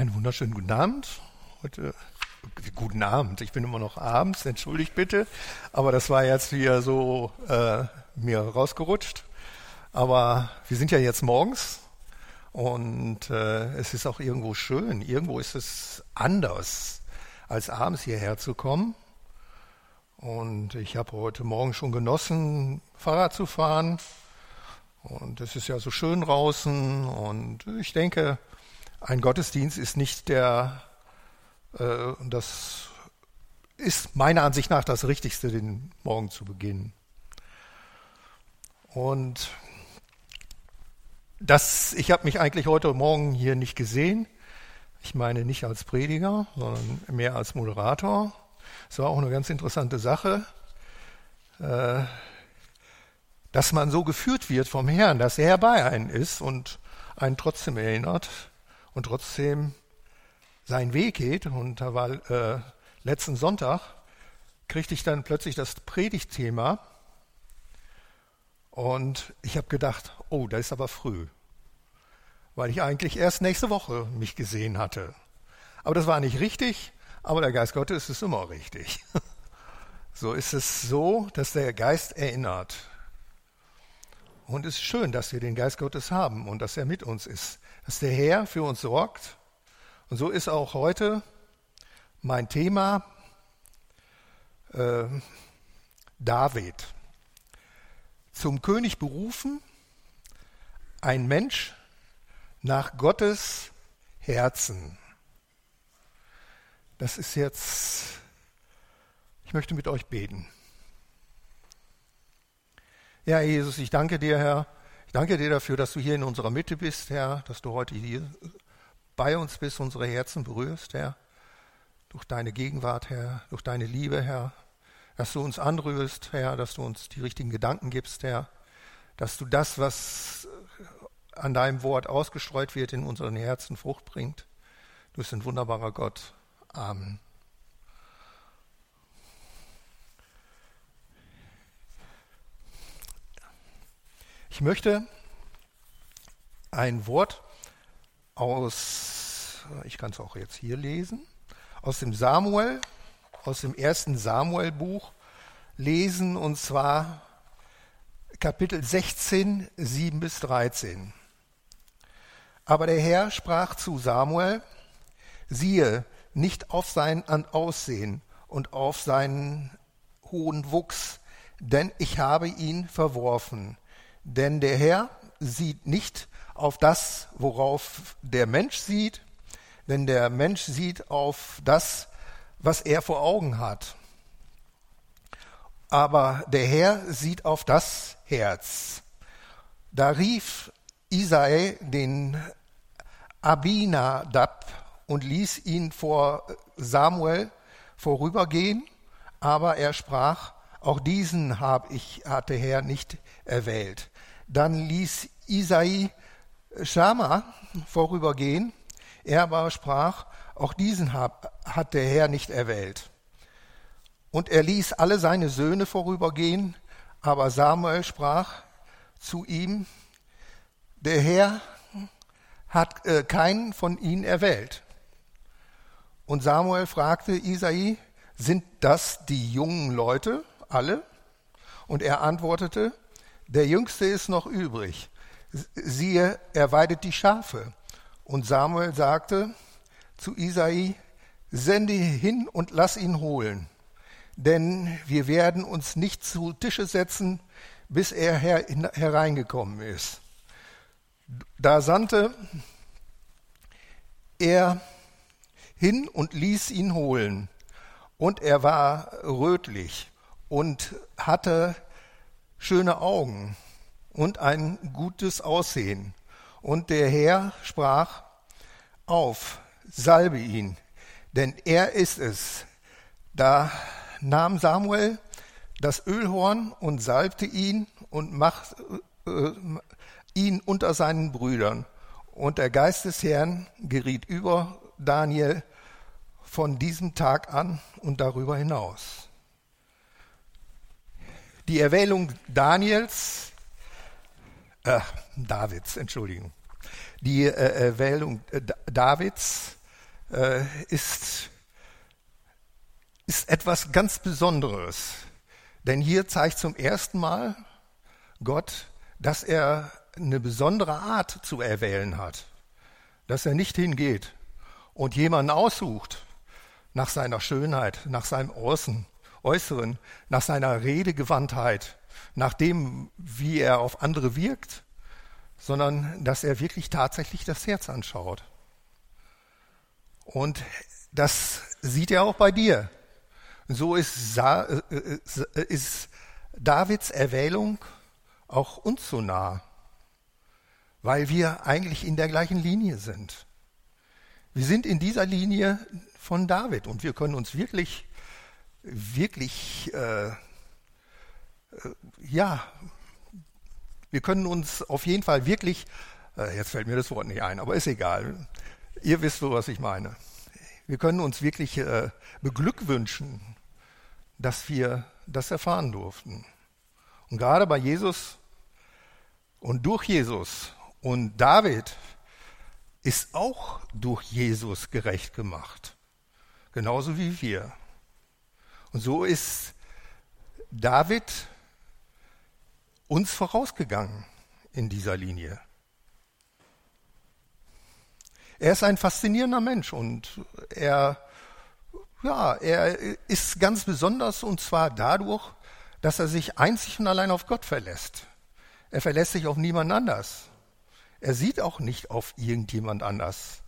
Einen wunderschönen guten Abend. Heute, guten Abend. Ich bin immer noch abends, entschuldigt bitte. Aber das war jetzt wieder so äh, mir rausgerutscht. Aber wir sind ja jetzt morgens und äh, es ist auch irgendwo schön. Irgendwo ist es anders, als abends hierher zu kommen. Und ich habe heute Morgen schon genossen, Fahrrad zu fahren. Und es ist ja so schön draußen. Und ich denke, ein Gottesdienst ist nicht der, äh, das ist meiner Ansicht nach das Richtigste, den Morgen zu beginnen. Und das, ich habe mich eigentlich heute Morgen hier nicht gesehen. Ich meine nicht als Prediger, sondern mehr als Moderator. Es war auch eine ganz interessante Sache, äh, dass man so geführt wird vom Herrn, dass er bei einem ist und einen trotzdem erinnert und trotzdem seinen Weg geht. Und da war äh, letzten Sonntag, kriegte ich dann plötzlich das Predigtthema und ich habe gedacht, oh, da ist aber früh, weil ich eigentlich erst nächste Woche mich gesehen hatte. Aber das war nicht richtig, aber der Geist Gottes ist immer richtig. So ist es so, dass der Geist erinnert. Und es ist schön, dass wir den Geist Gottes haben und dass er mit uns ist dass der Herr für uns sorgt. Und so ist auch heute mein Thema äh, David. Zum König berufen, ein Mensch nach Gottes Herzen. Das ist jetzt, ich möchte mit euch beten. Ja, Jesus, ich danke dir, Herr, ich danke dir dafür, dass du hier in unserer Mitte bist, Herr, dass du heute hier bei uns bist, unsere Herzen berührst, Herr, durch deine Gegenwart, Herr, durch deine Liebe, Herr, dass du uns anrührst, Herr, dass du uns die richtigen Gedanken gibst, Herr, dass du das, was an deinem Wort ausgestreut wird, in unseren Herzen Frucht bringt. Du bist ein wunderbarer Gott. Amen. Ich möchte ein Wort aus, ich kann es auch jetzt hier lesen, aus dem Samuel, aus dem ersten Samuel-Buch lesen, und zwar Kapitel 16, 7 bis 13. Aber der Herr sprach zu Samuel, siehe, nicht auf sein Aussehen und auf seinen hohen Wuchs, denn ich habe ihn verworfen. Denn der Herr sieht nicht auf das, worauf der Mensch sieht, denn der Mensch sieht auf das, was er vor Augen hat. Aber der Herr sieht auf das Herz. Da rief Isai den Abinadab und ließ ihn vor Samuel vorübergehen, aber er sprach, auch diesen hab ich, hat der Herr nicht erwählt. Dann ließ Isai Schama vorübergehen. Er aber sprach, auch diesen hat der Herr nicht erwählt. Und er ließ alle seine Söhne vorübergehen, aber Samuel sprach zu ihm, der Herr hat äh, keinen von ihnen erwählt. Und Samuel fragte Isai, sind das die jungen Leute alle? Und er antwortete, der Jüngste ist noch übrig. Siehe, er weidet die Schafe. Und Samuel sagte zu Isai, sende hin und lass ihn holen. Denn wir werden uns nicht zu Tische setzen, bis er her, hereingekommen ist. Da sandte er hin und ließ ihn holen. Und er war rötlich und hatte schöne Augen und ein gutes Aussehen. Und der Herr sprach, auf, salbe ihn, denn er ist es. Da nahm Samuel das Ölhorn und salbte ihn und machte äh, ihn unter seinen Brüdern. Und der Geist des Herrn geriet über Daniel von diesem Tag an und darüber hinaus. Die Erwählung Daniels, äh, Davids, Entschuldigung, die äh, Erwählung äh, Davids äh, ist, ist etwas ganz Besonderes. Denn hier zeigt zum ersten Mal Gott, dass er eine besondere Art zu erwählen hat. Dass er nicht hingeht und jemanden aussucht nach seiner Schönheit, nach seinem Außen, Äußeren, nach seiner Redegewandtheit, nach dem, wie er auf andere wirkt, sondern dass er wirklich tatsächlich das Herz anschaut. Und das sieht er auch bei dir. So ist, Sa äh, äh, ist Davids Erwählung auch uns so nah, weil wir eigentlich in der gleichen Linie sind. Wir sind in dieser Linie von David und wir können uns wirklich, wirklich, äh, äh, ja, wir können uns auf jeden Fall wirklich, äh, jetzt fällt mir das Wort nicht ein, aber ist egal. Ihr wisst, was ich meine. Wir können uns wirklich äh, beglückwünschen, dass wir das erfahren durften. Und gerade bei Jesus und durch Jesus und David ist auch durch Jesus gerecht gemacht. Genauso wie wir. Und so ist David uns vorausgegangen in dieser Linie. Er ist ein faszinierender Mensch und er, ja, er ist ganz besonders und zwar dadurch, dass er sich einzig und allein auf Gott verlässt. Er verlässt sich auf niemand anders. Er sieht auch nicht auf irgendjemand anders.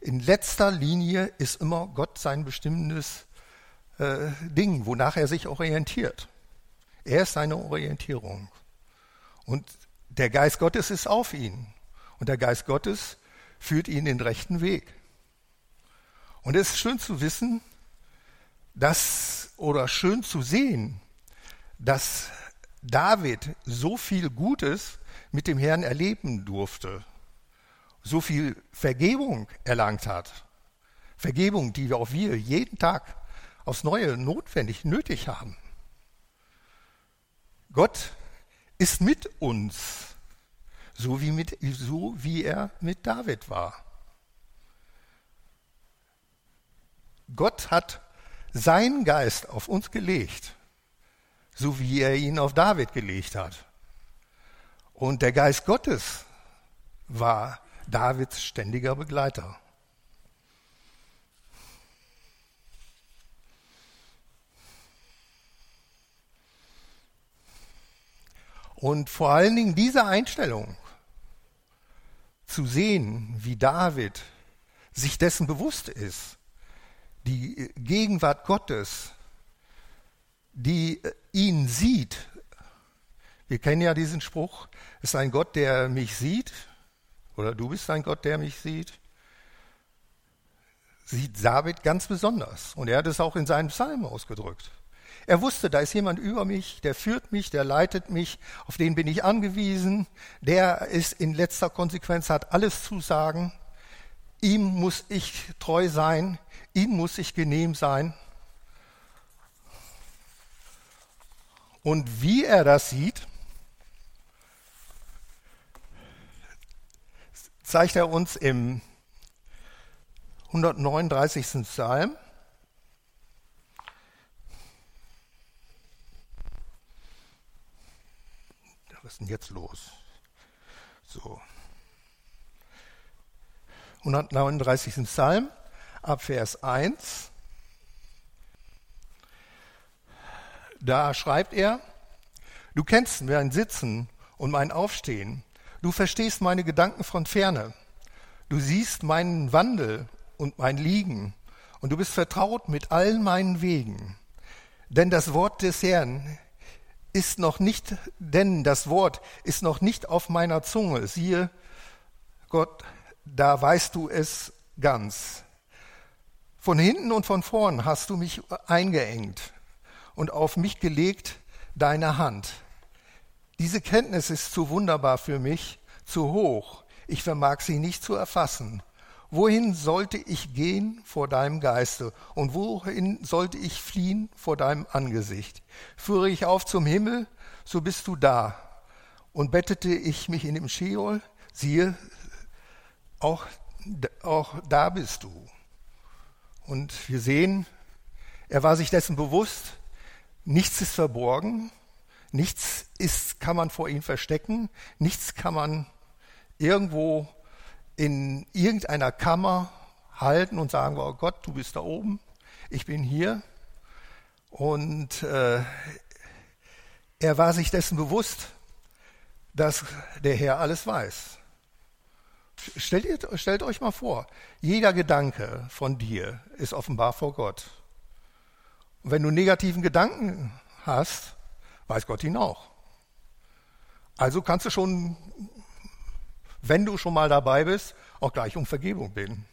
In letzter Linie ist immer Gott sein bestimmendes äh, Ding, wonach er sich orientiert. Er ist seine Orientierung. Und der Geist Gottes ist auf ihn. Und der Geist Gottes führt ihn den rechten Weg. Und es ist schön zu wissen, dass, oder schön zu sehen, dass David so viel Gutes mit dem Herrn erleben durfte, so viel Vergebung erlangt hat. Vergebung, die auch wir jeden Tag aufs Neue notwendig, nötig haben. Gott ist mit uns, so wie, mit, so wie er mit David war. Gott hat seinen Geist auf uns gelegt so wie er ihn auf David gelegt hat. Und der Geist Gottes war Davids ständiger Begleiter. Und vor allen Dingen diese Einstellung, zu sehen, wie David sich dessen bewusst ist, die Gegenwart Gottes die ihn sieht. Wir kennen ja diesen Spruch, es ist ein Gott, der mich sieht, oder du bist ein Gott, der mich sieht. Sieht David ganz besonders. Und er hat es auch in seinem Psalm ausgedrückt. Er wusste, da ist jemand über mich, der führt mich, der leitet mich, auf den bin ich angewiesen, der ist in letzter Konsequenz, hat alles zu sagen. Ihm muss ich treu sein, ihm muss ich genehm sein. Und wie er das sieht, zeigt er uns im 139. Psalm. Was ist denn jetzt los? So. 139. Psalm, ab Vers 1. Da schreibt er, du kennst mein Sitzen und mein Aufstehen, du verstehst meine Gedanken von ferne, du siehst meinen Wandel und mein Liegen, und du bist vertraut mit allen meinen Wegen. Denn das Wort des Herrn ist noch nicht, denn das Wort ist noch nicht auf meiner Zunge. Siehe, Gott, da weißt du es ganz. Von hinten und von vorn hast du mich eingeengt und auf mich gelegt deine Hand. Diese Kenntnis ist zu wunderbar für mich, zu hoch, ich vermag sie nicht zu erfassen. Wohin sollte ich gehen vor deinem Geiste und wohin sollte ich fliehen vor deinem Angesicht? Führe ich auf zum Himmel, so bist du da. Und bettete ich mich in dem Scheol, siehe, auch, auch da bist du. Und wir sehen, er war sich dessen bewusst, nichts ist verborgen, nichts ist, kann man vor ihm verstecken, nichts kann man irgendwo in irgendeiner Kammer halten und sagen, oh Gott, du bist da oben, ich bin hier. Und äh, er war sich dessen bewusst, dass der Herr alles weiß. Stellt, ihr, stellt euch mal vor, jeder Gedanke von dir ist offenbar vor Gott. Und wenn du negativen Gedanken hast, weiß Gott ihn auch. Also kannst du schon, wenn du schon mal dabei bist, auch gleich um Vergebung beten.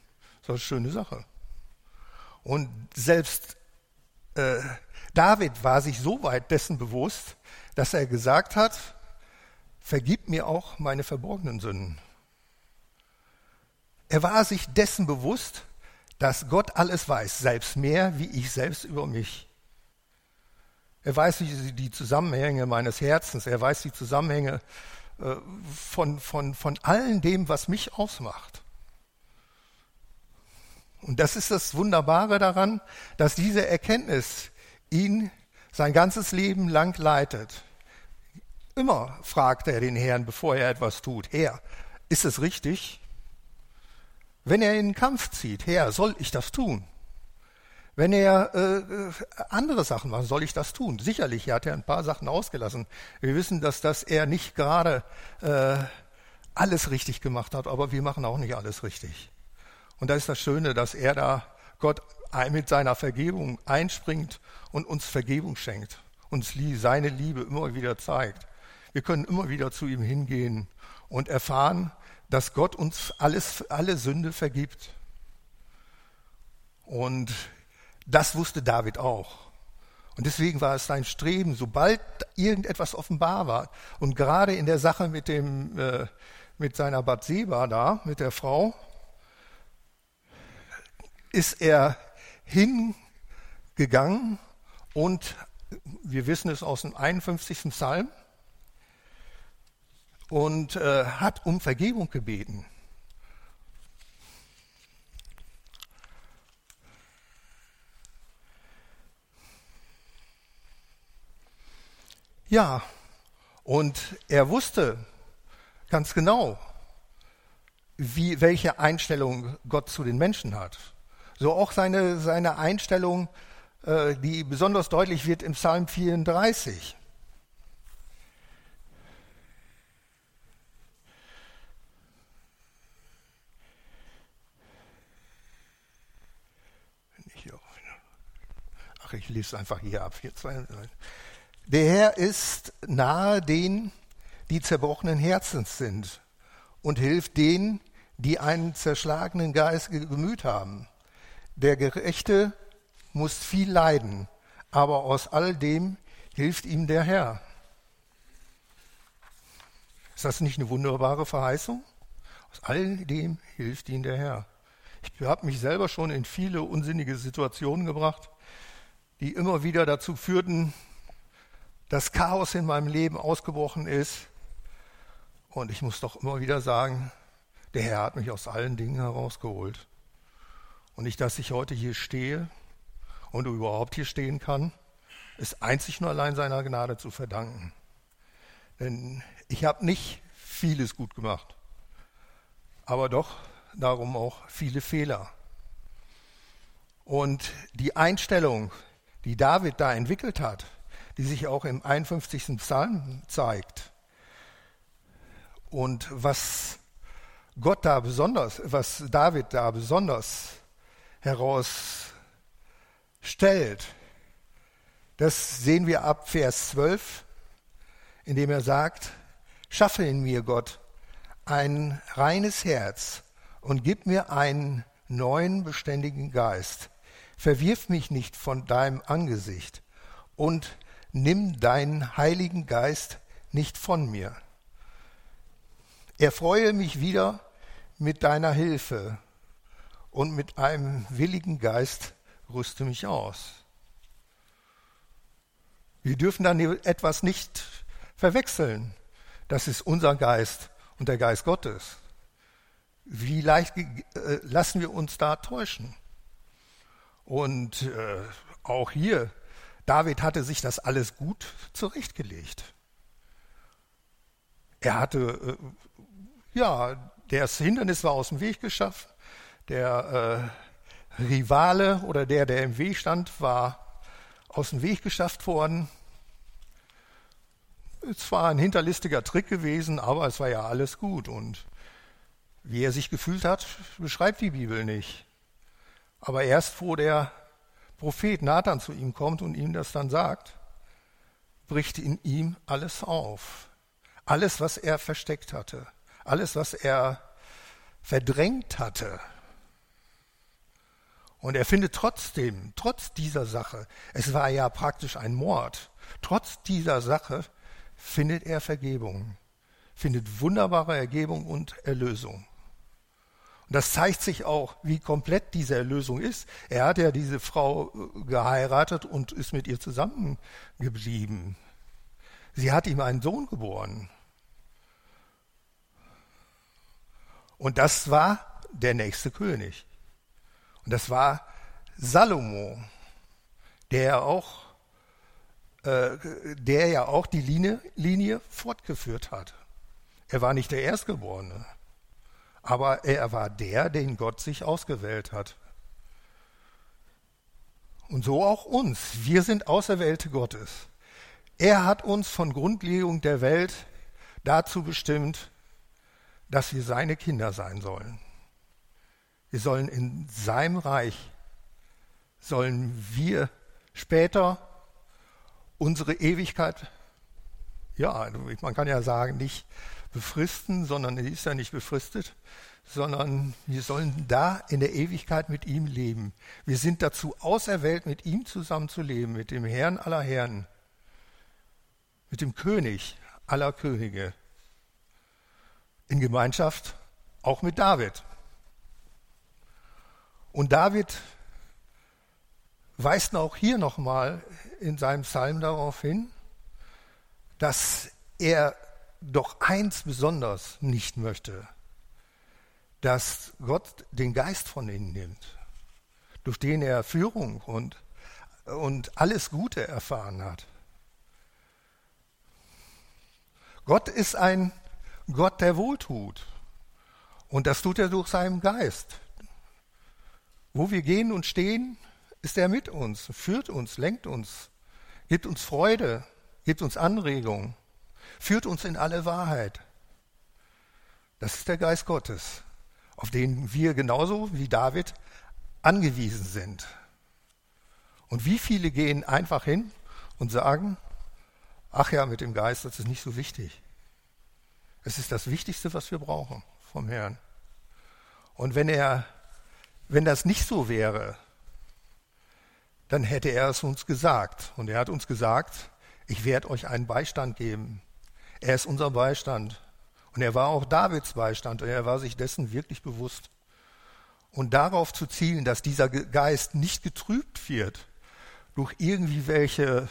Das ist eine schöne Sache. Und selbst äh, David war sich so weit dessen bewusst, dass er gesagt hat, vergib mir auch meine verborgenen Sünden. Er war sich dessen bewusst, dass Gott alles weiß, selbst mehr wie ich selbst über mich. Er weiß die Zusammenhänge meines Herzens, er weiß die Zusammenhänge von, von, von allem dem, was mich ausmacht. Und das ist das Wunderbare daran, dass diese Erkenntnis ihn sein ganzes Leben lang leitet. Immer fragt er den Herrn, bevor er etwas tut, Herr, ist es richtig? Wenn er in den Kampf zieht, Herr, soll ich das tun? Wenn er äh, andere Sachen macht, soll ich das tun? Sicherlich, er hat ja ein paar Sachen ausgelassen. Wir wissen, dass das er nicht gerade äh, alles richtig gemacht hat, aber wir machen auch nicht alles richtig. Und da ist das Schöne, dass er da Gott mit seiner Vergebung einspringt und uns Vergebung schenkt, uns seine Liebe immer wieder zeigt. Wir können immer wieder zu ihm hingehen und erfahren, dass Gott uns alles, alle Sünde vergibt. Und das wusste David auch. Und deswegen war es sein Streben, sobald irgendetwas offenbar war, und gerade in der Sache mit, dem, äh, mit seiner Bathseba da, mit der Frau, ist er hingegangen und wir wissen es aus dem 51. Psalm, und äh, hat um Vergebung gebeten. Ja, und er wusste ganz genau, wie, welche Einstellung Gott zu den Menschen hat. So auch seine, seine Einstellung, äh, die besonders deutlich wird im Psalm 34. Ach, ich lese einfach hier ab. Hier zwei, der Herr ist nahe denen, die zerbrochenen Herzens sind und hilft denen, die einen zerschlagenen Geist gemüt haben. Der Gerechte muss viel leiden, aber aus all dem hilft ihm der Herr. Ist das nicht eine wunderbare Verheißung? Aus all dem hilft ihm der Herr. Ich habe mich selber schon in viele unsinnige Situationen gebracht, die immer wieder dazu führten, dass Chaos in meinem Leben ausgebrochen ist. Und ich muss doch immer wieder sagen, der Herr hat mich aus allen Dingen herausgeholt. Und nicht, dass ich heute hier stehe und überhaupt hier stehen kann, ist einzig nur allein seiner Gnade zu verdanken. Denn ich habe nicht vieles gut gemacht, aber doch darum auch viele Fehler. Und die Einstellung, die David da entwickelt hat, die sich auch im 51. Psalm zeigt. Und was Gott da besonders, was David da besonders herausstellt, das sehen wir ab Vers 12, indem er sagt, schaffe in mir, Gott, ein reines Herz und gib mir einen neuen beständigen Geist. Verwirf mich nicht von deinem Angesicht und nimm deinen Heiligen Geist nicht von mir. Erfreue mich wieder mit deiner Hilfe und mit einem willigen Geist rüste mich aus. Wir dürfen dann etwas nicht verwechseln. Das ist unser Geist und der Geist Gottes. Wie leicht äh, lassen wir uns da täuschen? Und äh, auch hier, David hatte sich das alles gut zurechtgelegt. Er hatte, äh, ja, das Hindernis war aus dem Weg geschafft. Der äh, Rivale oder der, der im Weg stand, war aus dem Weg geschafft worden. Es war ein hinterlistiger Trick gewesen, aber es war ja alles gut. Und wie er sich gefühlt hat, beschreibt die Bibel nicht. Aber erst wo der Prophet Nathan zu ihm kommt und ihm das dann sagt, bricht in ihm alles auf. Alles, was er versteckt hatte, alles, was er verdrängt hatte. Und er findet trotzdem, trotz dieser Sache, es war ja praktisch ein Mord, trotz dieser Sache findet er Vergebung, findet wunderbare Ergebung und Erlösung. Und das zeigt sich auch, wie komplett diese Erlösung ist. Er hat ja diese Frau äh, geheiratet und ist mit ihr zusammengeblieben. Sie hat ihm einen Sohn geboren. Und das war der nächste König. Und das war Salomo, der auch äh, der ja auch die Linie, Linie fortgeführt hat. Er war nicht der Erstgeborene, aber er war der, den Gott sich ausgewählt hat. Und so auch uns. Wir sind Auserwählte Gottes. Er hat uns von Grundlegung der Welt dazu bestimmt, dass wir seine Kinder sein sollen. Wir sollen in seinem Reich, sollen wir später unsere Ewigkeit, ja, man kann ja sagen, nicht befristen, sondern die ist ja nicht befristet, sondern wir sollen da in der Ewigkeit mit ihm leben. Wir sind dazu auserwählt, mit ihm zusammen zu leben, mit dem Herrn aller Herren, mit dem König aller Könige, in Gemeinschaft auch mit David. Und David weist auch hier nochmal in seinem Psalm darauf hin, dass er doch eins besonders nicht möchte, dass Gott den Geist von ihnen nimmt, durch den er Führung und, und alles Gute erfahren hat. Gott ist ein Gott, der wohltut. Und das tut er durch seinen Geist. Wo wir gehen und stehen, ist er mit uns, führt uns, lenkt uns, gibt uns Freude, gibt uns Anregung, führt uns in alle Wahrheit. Das ist der Geist Gottes, auf den wir genauso wie David angewiesen sind. Und wie viele gehen einfach hin und sagen, ach ja, mit dem Geist, das ist nicht so wichtig. Es ist das Wichtigste, was wir brauchen vom Herrn. Und wenn er, wenn das nicht so wäre, dann hätte er es uns gesagt. Und er hat uns gesagt, ich werde euch einen Beistand geben. Er ist unser Beistand. Und er war auch Davids Beistand und er war sich dessen wirklich bewusst. Und darauf zu zielen, dass dieser Geist nicht getrübt wird durch irgendwie welche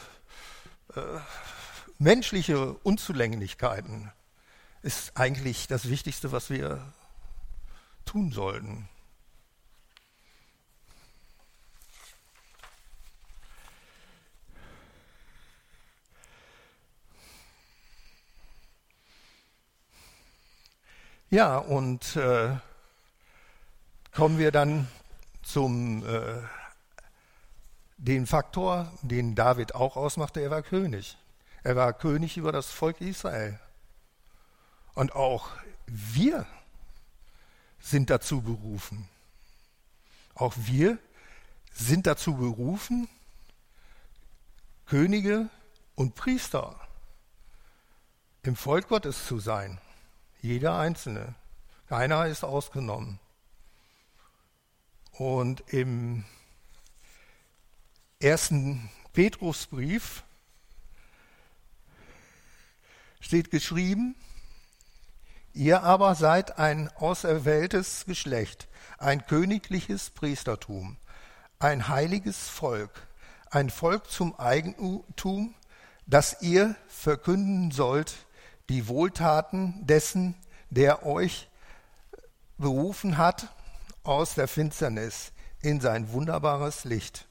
äh, menschliche Unzulänglichkeiten, ist eigentlich das Wichtigste, was wir tun sollten. Ja, und äh, kommen wir dann zum äh, den Faktor, den David auch ausmachte, er war König. Er war König über das Volk Israel. Und auch wir sind dazu berufen. Auch wir sind dazu berufen, Könige und Priester im Volk Gottes zu sein. Jeder Einzelne. Keiner ist ausgenommen. Und im ersten Petrusbrief steht geschrieben, ihr aber seid ein auserwähltes Geschlecht, ein königliches Priestertum, ein heiliges Volk, ein Volk zum Eigentum, das ihr verkünden sollt die Wohltaten dessen, der euch berufen hat aus der Finsternis in sein wunderbares Licht.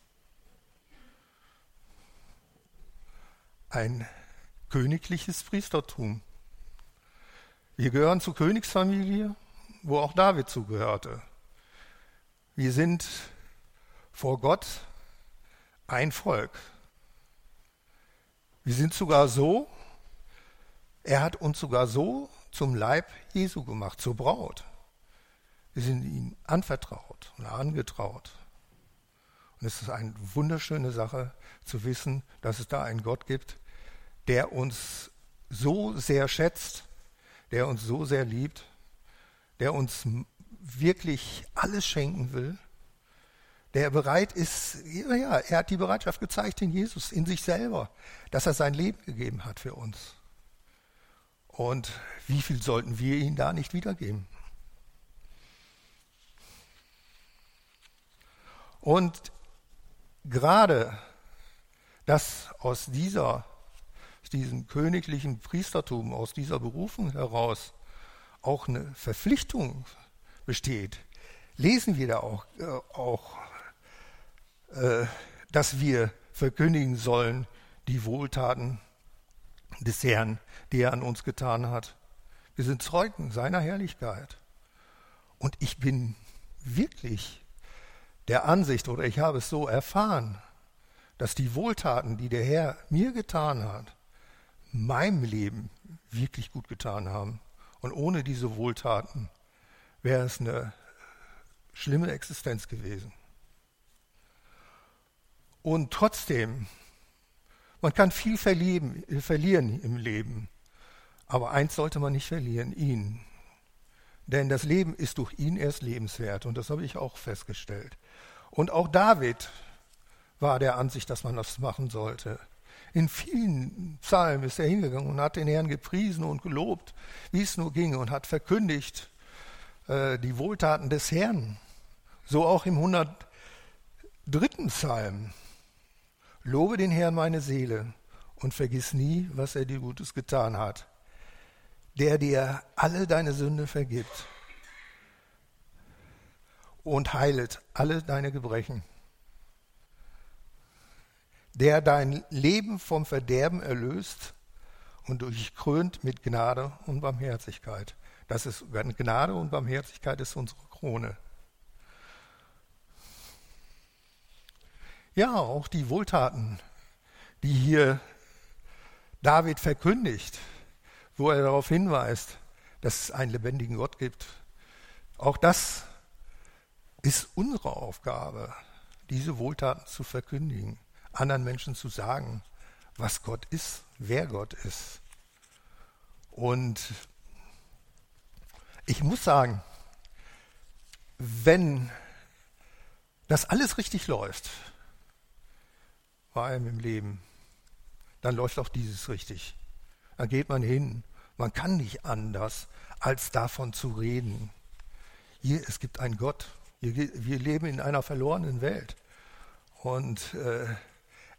Ein königliches Priestertum. Wir gehören zur Königsfamilie, wo auch David zugehörte. Wir sind vor Gott ein Volk. Wir sind sogar so, er hat uns sogar so zum Leib Jesu gemacht, zur Braut. Wir sind ihm anvertraut oder angetraut. Und es ist eine wunderschöne Sache zu wissen, dass es da einen Gott gibt, der uns so sehr schätzt, der uns so sehr liebt, der uns wirklich alles schenken will, der bereit ist, ja, er hat die Bereitschaft gezeigt in Jesus, in sich selber, dass er sein Leben gegeben hat für uns. Und wie viel sollten wir ihm da nicht wiedergeben? Und gerade dass aus dieser, diesem königlichen Priestertum, aus dieser Berufung heraus auch eine Verpflichtung besteht, lesen wir da auch, äh, auch äh, dass wir verkündigen sollen die Wohltaten des Herrn, die er an uns getan hat. Wir sind Zeugen seiner Herrlichkeit. Und ich bin wirklich der Ansicht oder ich habe es so erfahren, dass die Wohltaten, die der Herr mir getan hat, meinem Leben wirklich gut getan haben. Und ohne diese Wohltaten wäre es eine schlimme Existenz gewesen. Und trotzdem man kann viel verlieben, verlieren im Leben, aber eins sollte man nicht verlieren, ihn. Denn das Leben ist durch ihn erst lebenswert und das habe ich auch festgestellt. Und auch David war der Ansicht, dass man das machen sollte. In vielen Psalmen ist er hingegangen und hat den Herrn gepriesen und gelobt, wie es nur ging, und hat verkündigt äh, die Wohltaten des Herrn. So auch im 103. Psalm. Lobe den Herrn meine Seele und vergiss nie, was er dir Gutes getan hat, der dir alle deine Sünde vergibt und heilet alle deine Gebrechen, der dein Leben vom Verderben erlöst und durchkrönt mit Gnade und Barmherzigkeit. Das ist Gnade und Barmherzigkeit ist unsere Krone. Ja, auch die Wohltaten, die hier David verkündigt, wo er darauf hinweist, dass es einen lebendigen Gott gibt. Auch das ist unsere Aufgabe, diese Wohltaten zu verkündigen, anderen Menschen zu sagen, was Gott ist, wer Gott ist. Und ich muss sagen, wenn das alles richtig läuft, bei allem im Leben, dann läuft auch dieses richtig. Dann geht man hin. Man kann nicht anders, als davon zu reden. Hier, es gibt einen Gott. Hier, wir leben in einer verlorenen Welt. Und äh,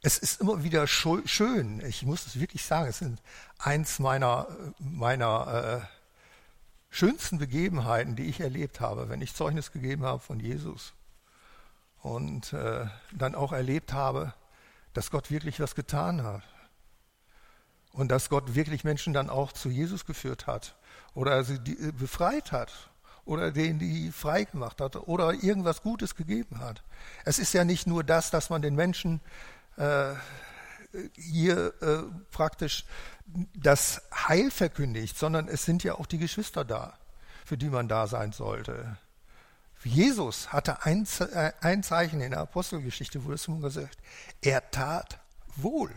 es ist immer wieder schön, ich muss es wirklich sagen, es sind eins meiner, meiner äh, schönsten Begebenheiten, die ich erlebt habe, wenn ich Zeugnis gegeben habe von Jesus und äh, dann auch erlebt habe, dass Gott wirklich was getan hat. Und dass Gott wirklich Menschen dann auch zu Jesus geführt hat oder sie äh, befreit hat oder denen die frei gemacht hat oder irgendwas Gutes gegeben hat. Es ist ja nicht nur das, dass man den Menschen äh, hier äh, praktisch das Heil verkündigt, sondern es sind ja auch die Geschwister da, für die man da sein sollte. Jesus hatte ein, äh, ein Zeichen in der Apostelgeschichte, wurde es immer gesagt, er tat wohl.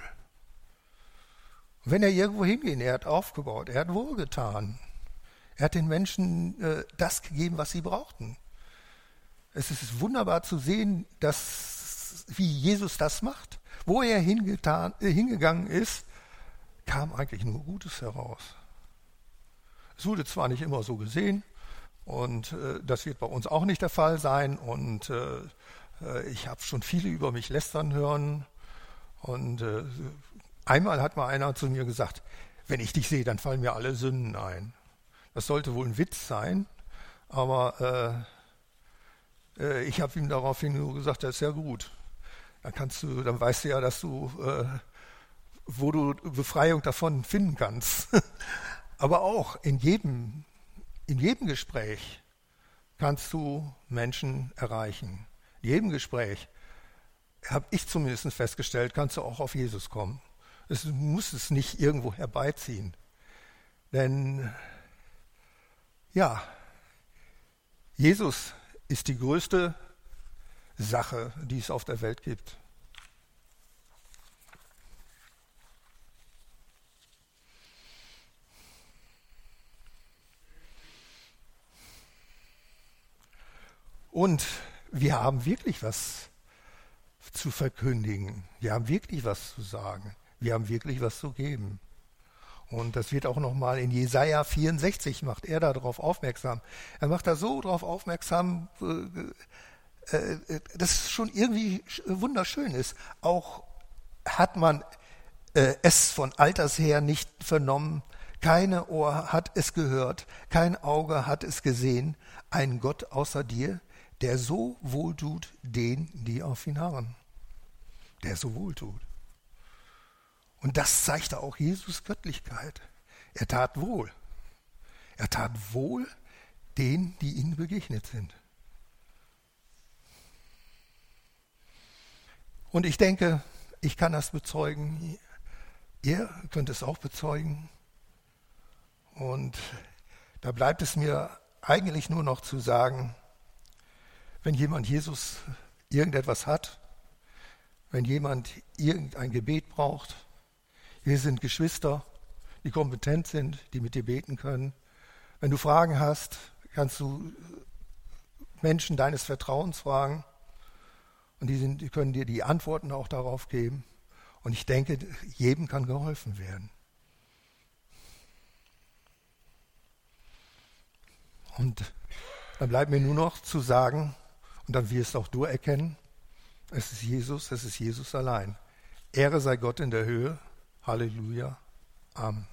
Und wenn er irgendwo hinging, er hat aufgebaut, er hat wohlgetan. Er hat den Menschen äh, das gegeben, was sie brauchten. Es ist wunderbar zu sehen, dass, wie Jesus das macht. Wo er hingetan, äh, hingegangen ist, kam eigentlich nur Gutes heraus. Es wurde zwar nicht immer so gesehen, und äh, das wird bei uns auch nicht der Fall sein. Und äh, äh, ich habe schon viele über mich lästern hören. Und äh, einmal hat mal einer zu mir gesagt, wenn ich dich sehe, dann fallen mir alle Sünden ein. Das sollte wohl ein Witz sein, aber Äh, ich habe ihm daraufhin nur gesagt, das ist ja gut. Dann kannst du, dann weißt du ja, dass du, äh, wo du Befreiung davon finden kannst. Aber auch in jedem, in jedem Gespräch kannst du Menschen erreichen. In jedem Gespräch, habe ich zumindest festgestellt, kannst du auch auf Jesus kommen. Es muss es nicht irgendwo herbeiziehen. Denn ja, Jesus ist die größte Sache, die es auf der Welt gibt. Und wir haben wirklich was zu verkündigen. Wir haben wirklich was zu sagen. Wir haben wirklich was zu geben. Und das wird auch nochmal in Jesaja 64 macht er darauf aufmerksam. Er macht da so darauf aufmerksam, äh, äh, dass es schon irgendwie wunderschön ist. Auch hat man äh, es von alters her nicht vernommen, keine Ohr hat es gehört, kein Auge hat es gesehen, ein Gott außer dir, der so wohltut den, die auf ihn harren. Der so wohltut. Und das zeigte auch Jesus Göttlichkeit. Er tat wohl. Er tat wohl denen, die ihnen begegnet sind. Und ich denke, ich kann das bezeugen. Ihr könnt es auch bezeugen. Und da bleibt es mir eigentlich nur noch zu sagen, wenn jemand Jesus irgendetwas hat, wenn jemand irgendein Gebet braucht, wir sind Geschwister, die kompetent sind, die mit dir beten können. Wenn du Fragen hast, kannst du Menschen deines Vertrauens fragen und die, sind, die können dir die Antworten auch darauf geben. Und ich denke, jedem kann geholfen werden. Und dann bleibt mir nur noch zu sagen, und dann wirst auch du erkennen, es ist Jesus, es ist Jesus allein. Ehre sei Gott in der Höhe Halleluja. Amen.